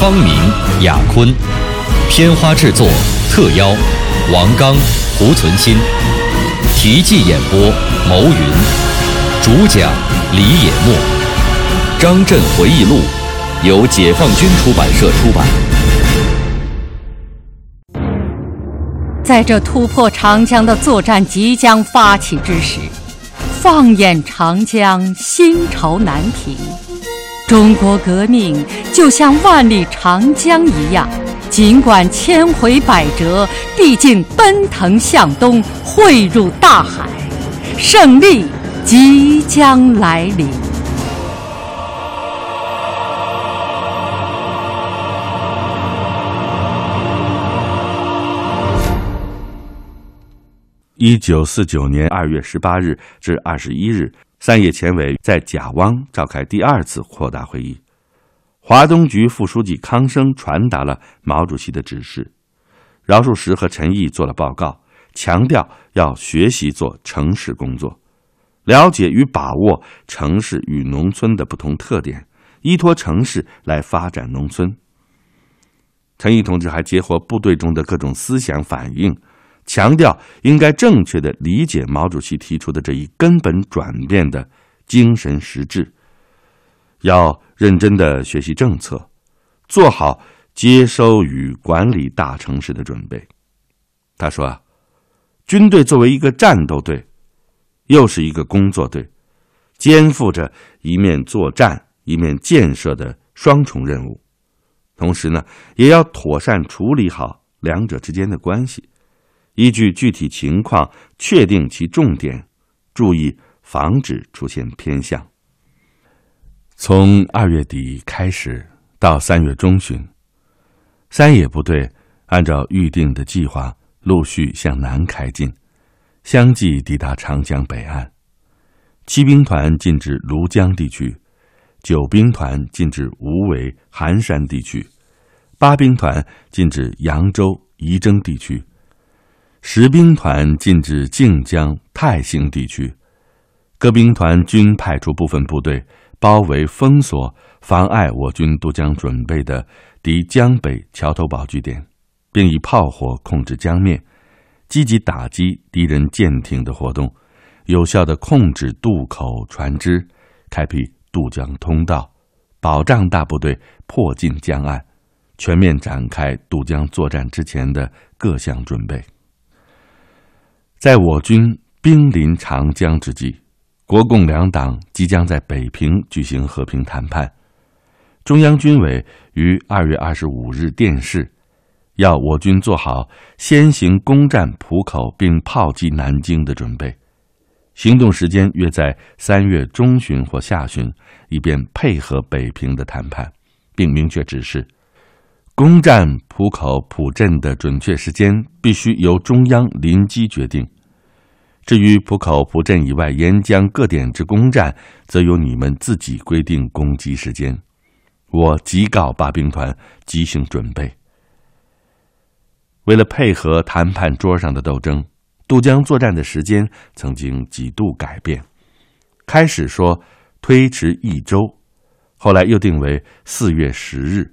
方明、雅坤，片花制作特邀王刚、胡存新，题记演播牟云，主讲李野墨，《张震回忆录》由解放军出版社出版。在这突破长江的作战即将发起之时，放眼长江，心潮难平。中国革命就像万里长江一样，尽管千回百折，毕竟奔腾向东，汇入大海，胜利即将来临。一九四九年二月十八日至二十一日，三野前委在甲汪召开第二次扩大会议。华东局副书记康生传达了毛主席的指示，饶漱石和陈毅做了报告，强调要学习做城市工作，了解与把握城市与农村的不同特点，依托城市来发展农村。陈毅同志还结合部队中的各种思想反应。强调应该正确的理解毛主席提出的这一根本转变的精神实质，要认真的学习政策，做好接收与管理大城市的准备。他说啊，军队作为一个战斗队，又是一个工作队，肩负着一面作战、一面建设的双重任务，同时呢，也要妥善处理好两者之间的关系。依据具体情况确定其重点，注意防止出现偏向。从二月底开始到三月中旬，三野部队按照预定的计划陆续向南开进，相继抵达长江北岸。七兵团进至庐江地区，九兵团进至无为、含山地区，八兵团进至扬州、仪征地区。十兵团进至靖江、泰兴地区，各兵团均派出部分部队包围封锁，妨碍我军渡江准备的敌江北桥头堡据点，并以炮火控制江面，积极打击敌人舰艇的活动，有效的控制渡口船只，开辟渡江通道，保障大部队迫近江岸，全面展开渡江作战之前的各项准备。在我军兵临长江之际，国共两党即将在北平举行和平谈判。中央军委于二月二十五日电示，要我军做好先行攻占浦口并炮击南京的准备，行动时间约在三月中旬或下旬，以便配合北平的谈判，并明确指示。攻占浦口浦镇的准确时间必须由中央临机决定。至于浦口浦镇以外沿江各点之攻占，则由你们自己规定攻击时间。我即告八兵团即行准备。为了配合谈判桌上的斗争，渡江作战的时间曾经几度改变。开始说推迟一周，后来又定为四月十日。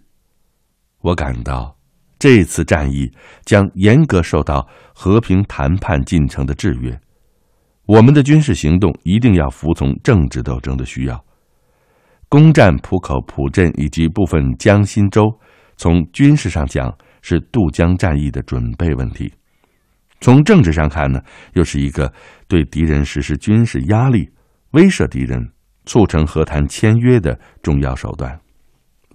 我感到，这次战役将严格受到和平谈判进程的制约。我们的军事行动一定要服从政治斗争的需要。攻占浦口浦镇以及部分江心洲，从军事上讲是渡江战役的准备问题；从政治上看呢，又是一个对敌人实施军事压力、威慑敌人、促成和谈签约的重要手段。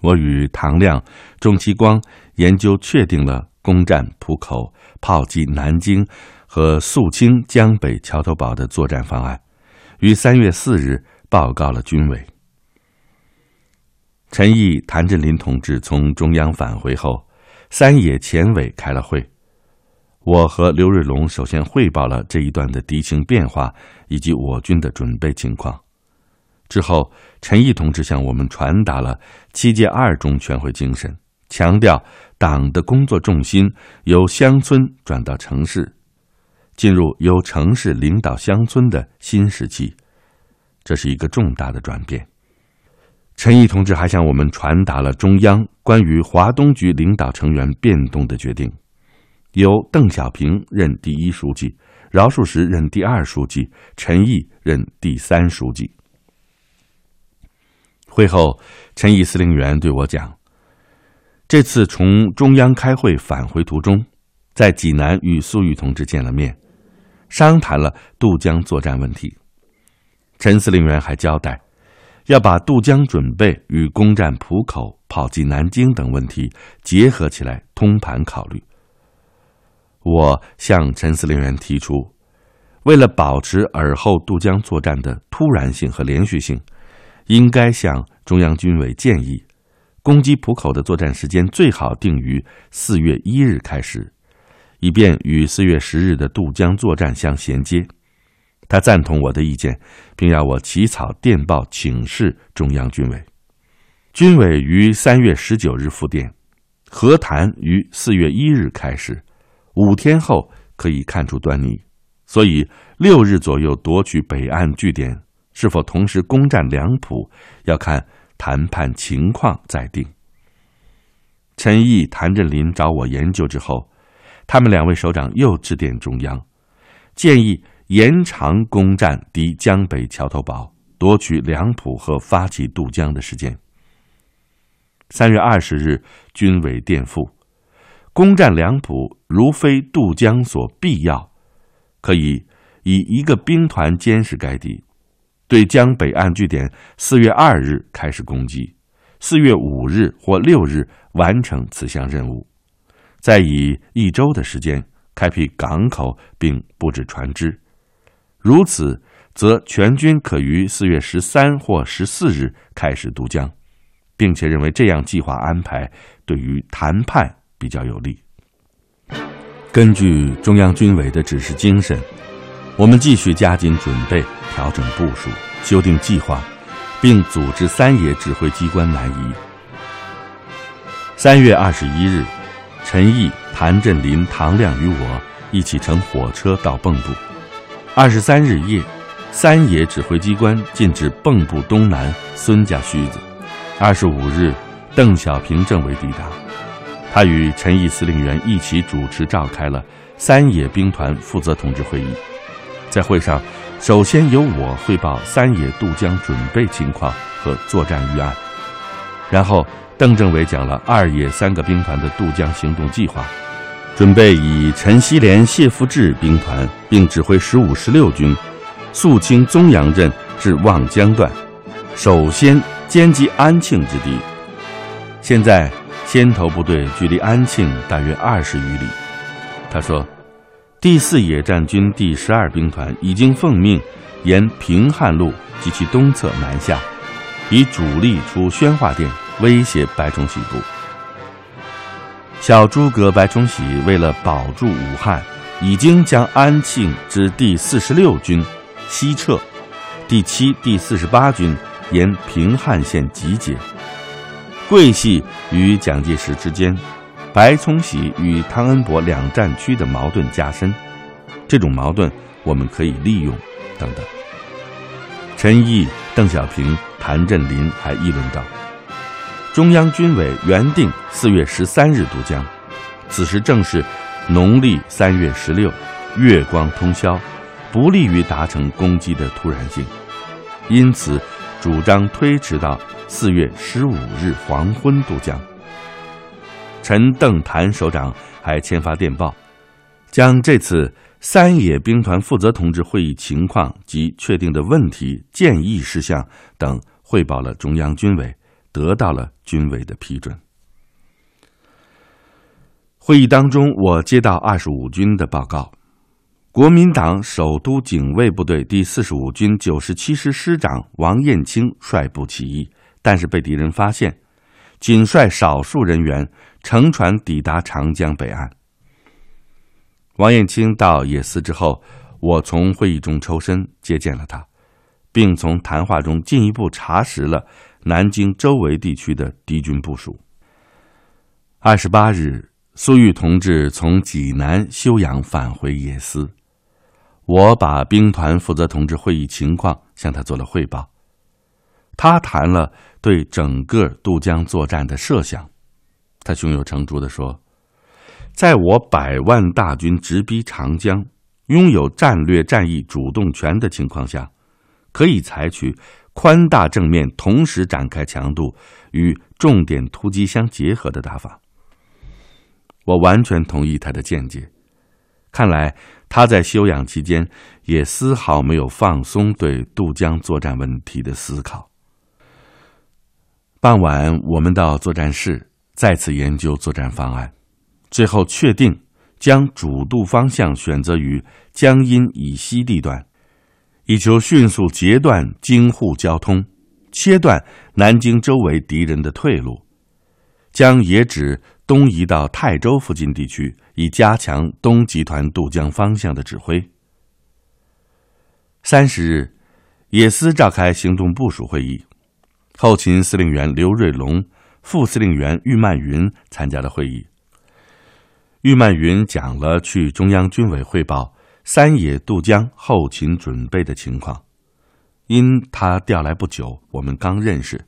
我与唐亮、钟其光研究确定了攻占浦口、炮击南京和肃清江北桥头堡的作战方案，于三月四日报告了军委。陈毅、谭震林同志从中央返回后，三野前委开了会。我和刘瑞龙首先汇报了这一段的敌情变化以及我军的准备情况。之后，陈毅同志向我们传达了七届二中全会精神，强调党的工作重心由乡村转到城市，进入由城市领导乡村的新时期，这是一个重大的转变。陈毅同志还向我们传达了中央关于华东局领导成员变动的决定。由邓小平任第一书记，饶漱石任第二书记，陈毅任第三书记。会后，陈毅司令员对我讲：“这次从中央开会返回途中，在济南与粟裕同志见了面，商谈了渡江作战问题。陈司令员还交代，要把渡江准备与攻占浦口、跑进南京等问题结合起来，通盘考虑。”我向陈司令员提出，为了保持尔后渡江作战的突然性和连续性，应该向中央军委建议，攻击浦口的作战时间最好定于四月一日开始，以便与四月十日的渡江作战相衔接。他赞同我的意见，并要我起草电报请示中央军委。军委于三月十九日复电，和谈于四月一日开始。五天后可以看出端倪，所以六日左右夺取北岸据点，是否同时攻占两浦，要看谈判情况再定。陈毅、谭震林找我研究之后，他们两位首长又致电中央，建议延长攻占敌江北桥头堡、夺取两浦和发起渡江的时间。三月二十日，军委电复。攻占两浦，如非渡江所必要，可以以一个兵团监视该地，对江北岸据点，四月二日开始攻击，四月五日或六日完成此项任务，再以一周的时间开辟港口并布置船只。如此，则全军可于四月十三或十四日开始渡江，并且认为这样计划安排对于谈判。比较有利。根据中央军委的指示精神，我们继续加紧准备、调整部署、修订计划，并组织三野指挥机关南移。三月二十一日，陈毅、谭震林、唐亮与我一起乘火车到蚌埠。二十三日夜，三野指挥机关进至蚌埠东南孙家圩子。二十五日，邓小平政委抵达。他与陈毅司令员一起主持召开了三野兵团负责同志会议，在会上，首先由我汇报三野渡江准备情况和作战预案，然后邓政委讲了二野三个兵团的渡江行动计划，准备以陈锡联、谢富治兵团，并指挥十五、十六军，肃清宗阳镇至望江段，首先歼击安庆之敌。现在。先头部队距离安庆大约二十余里。他说：“第四野战军第十二兵团已经奉命沿平汉路及其东侧南下，以主力出宣化店威胁白崇禧部。小诸葛白崇禧为了保住武汉，已经将安庆之第四十六军西撤，第七、第四十八军沿平汉线集结。”桂系与蒋介石之间，白崇禧与汤恩伯两战区的矛盾加深，这种矛盾我们可以利用，等等。陈毅、邓小平、谭震林还议论道：“中央军委原定四月十三日渡江，此时正是农历三月十六，月光通宵，不利于达成攻击的突然性，因此主张推迟到。”四月十五日黄昏渡江，陈、邓、谭首长还签发电报，将这次三野兵团负责同志会议情况及确定的问题、建议事项等汇报了中央军委，得到了军委的批准。会议当中，我接到二十五军的报告。国民党首都警卫部队第四十五军九十七师师长王彦清率部起义。但是被敌人发现，仅率少数人员乘船抵达长江北岸。王彦卿到野司之后，我从会议中抽身接见了他，并从谈话中进一步查实了南京周围地区的敌军部署。二十八日，苏玉同志从济南休养返回野司，我把兵团负责同志会议情况向他做了汇报。他谈了对整个渡江作战的设想，他胸有成竹地说：“在我百万大军直逼长江，拥有战略战役主动权的情况下，可以采取宽大正面同时展开强度与重点突击相结合的打法。”我完全同意他的见解。看来他在休养期间也丝毫没有放松对渡江作战问题的思考。傍晚，我们到作战室再次研究作战方案，最后确定将主渡方向选择于江阴以西地段，以求迅速截断京沪交通，切断南京周围敌人的退路。将野指东移到泰州附近地区，以加强东集团渡江方向的指挥。三十日，野司召开行动部署会议。后勤司令员刘瑞龙、副司令员郁曼云参加了会议。郁曼云讲了去中央军委汇报三野渡江后勤准备的情况。因他调来不久，我们刚认识。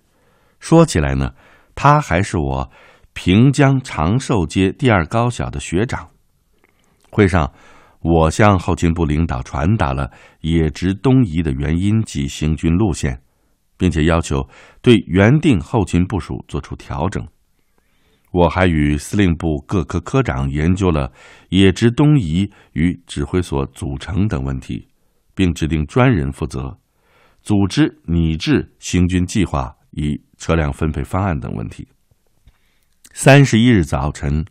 说起来呢，他还是我平江长寿街第二高小的学长。会上，我向后勤部领导传达了野直东移的原因及行军路线。并且要求对原定后勤部署作出调整。我还与司令部各科科长研究了野直东移与指挥所组成等问题，并指定专人负责组织拟制行军计划与车辆分配方案等问题。三十一日早晨，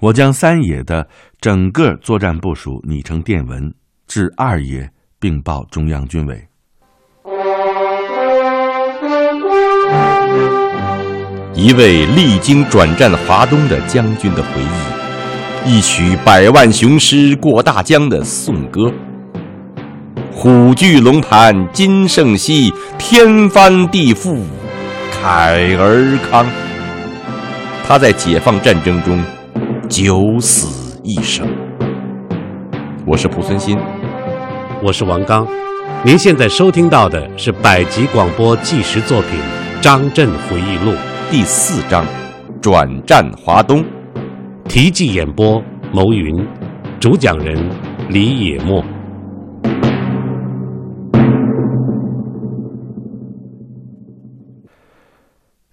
我将三野的整个作战部署拟成电文，至二野并报中央军委。一位历经转战华东的将军的回忆，一曲百万雄师过大江的颂歌。虎踞龙盘今胜昔，天翻地覆慨而慷。他在解放战争中九死一生。我是蒲存昕，我是王刚。您现在收听到的是百集广播纪实作品《张震回忆录》。第四章，转战华东，题记演播：牟云，主讲人李野墨。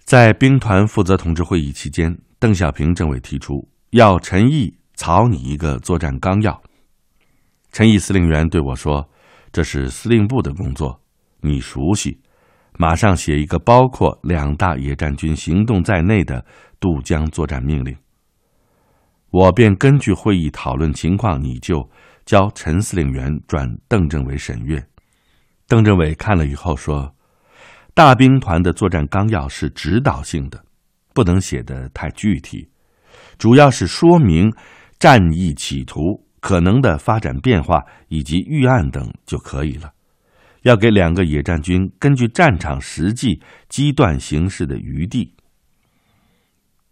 在兵团负责同志会议期间，邓小平政委提出要陈毅草拟一个作战纲要。陈毅司令员对我说：“这是司令部的工作，你熟悉。”马上写一个包括两大野战军行动在内的渡江作战命令。我便根据会议讨论情况拟就，交陈司令员转邓政委审阅。邓政委看了以后说：“大兵团的作战纲要是指导性的，不能写得太具体，主要是说明战役企图、可能的发展变化以及预案等就可以了。”要给两个野战军根据战场实际机断形势的余地。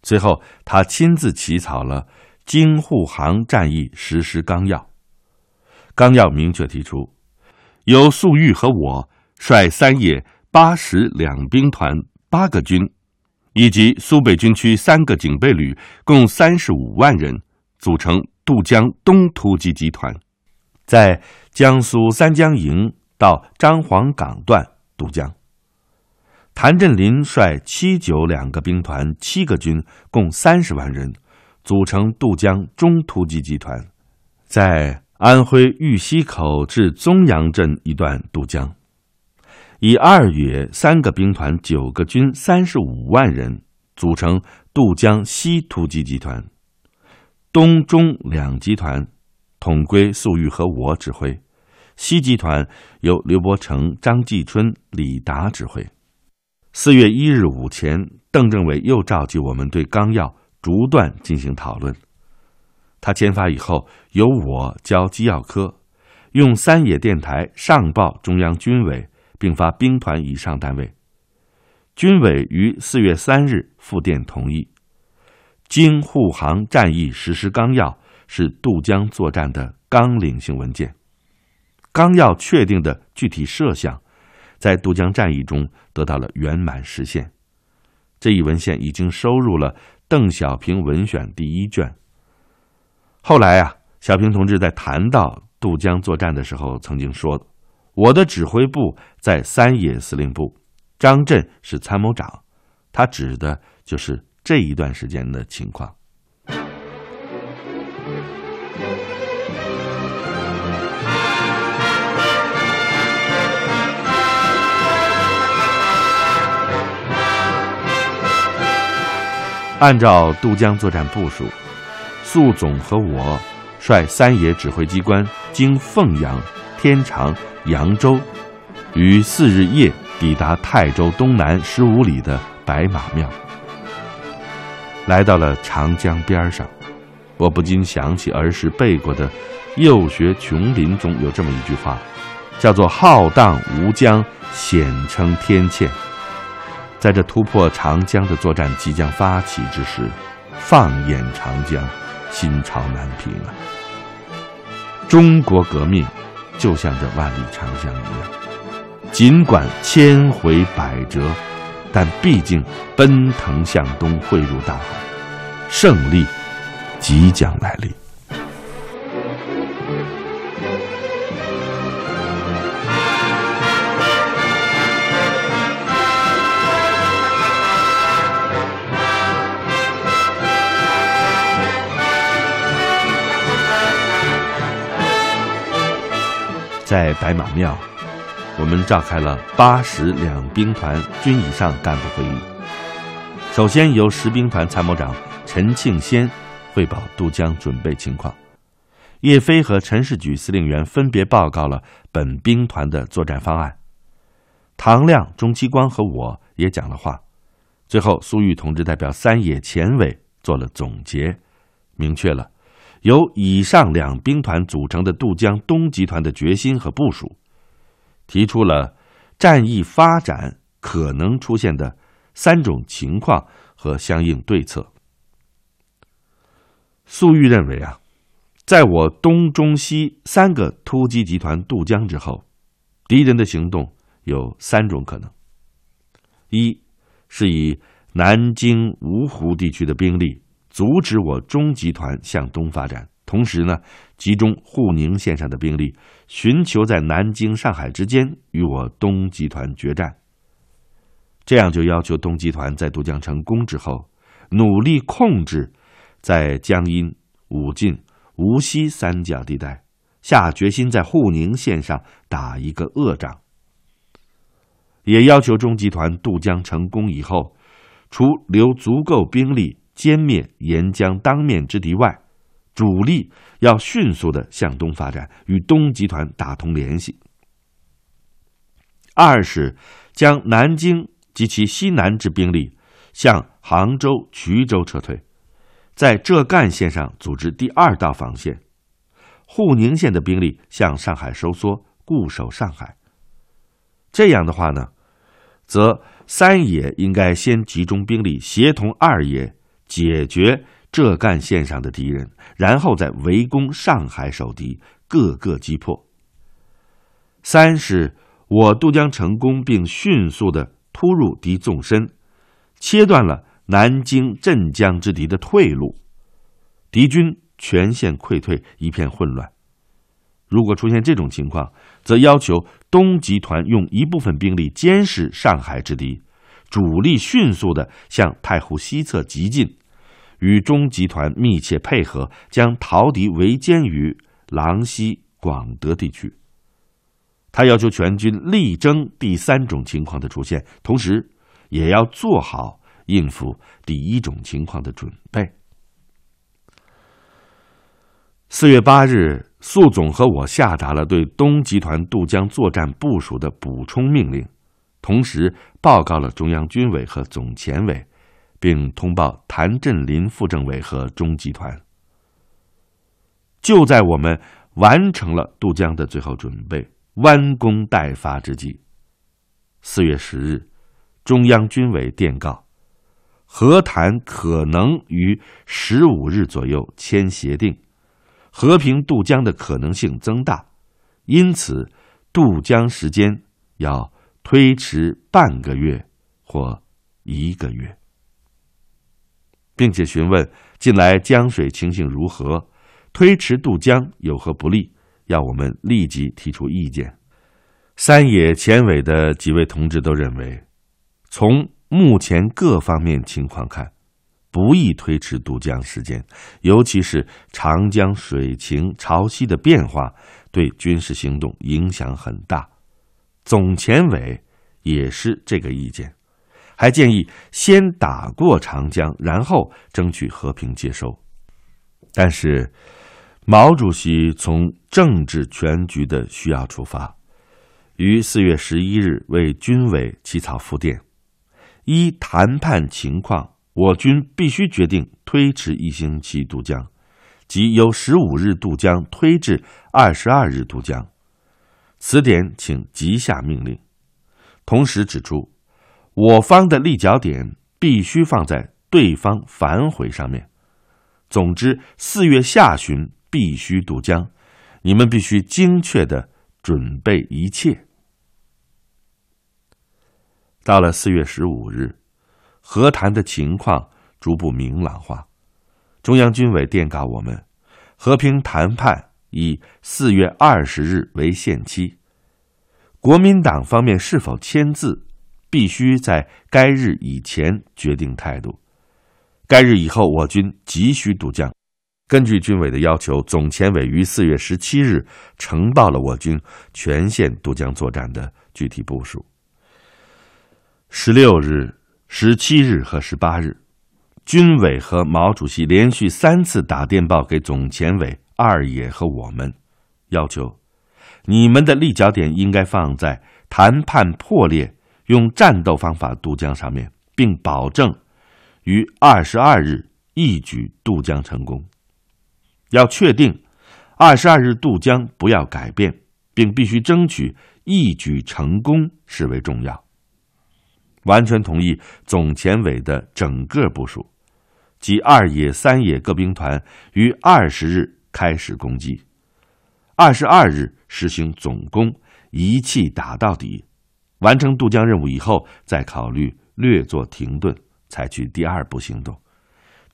最后，他亲自起草了京沪杭战役实施纲要。纲要明确提出，由粟裕和我率三野八十两兵团八个军，以及苏北军区三个警备旅，共三十五万人，组成渡江东突击集团，在江苏三江营。到张黄港段渡江，谭震林率七九两个兵团七个军，共三十万人，组成渡江中突击集团，在安徽玉溪口至宗阳镇一段渡江，以二野三个兵团九个军三十五万人组成渡江西突击集团，东中两集团统归粟裕和我指挥。西集团由刘伯承、张继春、李达指挥。四月一日午前，邓政委又召集我们对纲要逐段进行讨论。他签发以后，由我交机要科，用三野电台上报中央军委，并发兵团以上单位。军委于四月三日复电同意。京沪杭战役实施纲要是渡江作战的纲领性文件，纲要确定的具体设想，在渡江战役中得到了圆满实现。这一文献已经收入了邓小平文选第一卷。后来啊，小平同志在谈到渡江作战的时候，曾经说：“我的指挥部在三野司令部，张震是参谋长。”他指的就是。这一段时间的情况。按照渡江作战部署，粟总和我率三野指挥机关经凤阳、天长、扬州，于四日夜抵达泰州东南十五里的白马庙。来到了长江边上，我不禁想起儿时背过的《幼学琼林》中有这么一句话，叫做“浩荡无疆，险称天堑”。在这突破长江的作战即将发起之时，放眼长江，心潮难平啊！中国革命就像这万里长江一样，尽管千回百折。但毕竟奔腾向东，汇入大海，胜利即将来临。在白马庙。我们召开了八十两兵团军以上干部会议。首先由十兵团参谋长陈庆先汇报渡江准备情况，叶飞和陈士举司令员分别报告了本兵团的作战方案。唐亮、钟其光和我也讲了话。最后，苏玉同志代表三野前委做了总结，明确了由以上两兵团组成的渡江东集团的决心和部署。提出了战役发展可能出现的三种情况和相应对策。粟裕认为啊，在我东中西三个突击集团渡江之后，敌人的行动有三种可能：一是以南京、芜湖地区的兵力阻止我中集团向东发展。同时呢，集中沪宁线上的兵力，寻求在南京、上海之间与我东集团决战。这样就要求东集团在渡江成功之后，努力控制在江阴、武进、无锡三角地带，下决心在沪宁线上打一个恶仗。也要求中集团渡江成功以后，除留足够兵力歼灭沿江当面之敌外，主力要迅速的向东发展，与东集团打通联系。二是将南京及其西南之兵力向杭州、衢州撤退，在浙赣线上组织第二道防线，沪宁线的兵力向上海收缩，固守上海。这样的话呢，则三野应该先集中兵力，协同二野解决。浙赣线上的敌人，然后再围攻上海守敌，各个击破。三是我渡江成功，并迅速的突入敌纵深，切断了南京镇江之敌的退路，敌军全线溃退，一片混乱。如果出现这种情况，则要求东集团用一部分兵力监视上海之敌，主力迅速的向太湖西侧急进。与中集团密切配合，将逃敌围歼于狼溪、广德地区。他要求全军力争第三种情况的出现，同时也要做好应付第一种情况的准备。四月八日，粟总和我下达了对东集团渡江作战部署的补充命令，同时报告了中央军委和总前委，并通报谭震林副政委和中集团。就在我们完成了渡江的最后准备、弯弓待发之际，四月十日，中央军委电告，和谈可能于十五日左右签协定，和平渡江的可能性增大，因此渡江时间要推迟半个月或一个月，并且询问近来江水情形如何。推迟渡江有何不利？要我们立即提出意见。三野前委的几位同志都认为，从目前各方面情况看，不宜推迟渡江时间，尤其是长江水情潮汐的变化对军事行动影响很大。总前委也是这个意见，还建议先打过长江，然后争取和平接收。但是。毛主席从政治全局的需要出发，于四月十一日为军委起草复电：一谈判情况，我军必须决定推迟一星期渡江，即由十五日渡江推至二十二日渡江。此点请即下命令。同时指出，我方的立脚点必须放在对方反悔上面。总之，四月下旬。必须渡江，你们必须精确的准备一切。到了四月十五日，和谈的情况逐步明朗化。中央军委电告我们，和平谈判以四月二十日为限期。国民党方面是否签字，必须在该日以前决定态度。该日以后，我军急需渡江。根据军委的要求，总前委于四月十七日呈报了我军全线渡江作战的具体部署。十六日、十七日和十八日，军委和毛主席连续三次打电报给总前委、二野和我们，要求你们的立脚点应该放在谈判破裂、用战斗方法渡江上面，并保证于二十二日一举渡江成功。要确定二十二日渡江不要改变，并必须争取一举成功视为重要。完全同意总前委的整个部署，即二野、三野各兵团于二十日开始攻击，二十二日实行总攻，一气打到底。完成渡江任务以后，再考虑略作停顿，采取第二步行动。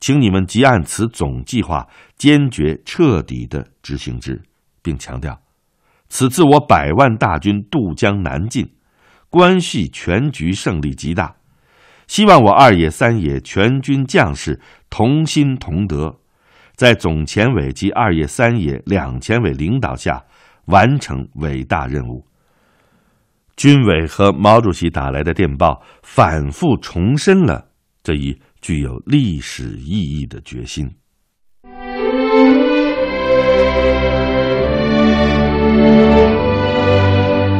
请你们即按此总计划，坚决彻底的执行之，并强调，此次我百万大军渡江南进，关系全局胜利极大，希望我二野、三野全军将士同心同德，在总前委及二野、三野两前委领导下，完成伟大任务。军委和毛主席打来的电报，反复重申了这一。具有历史意义的决心。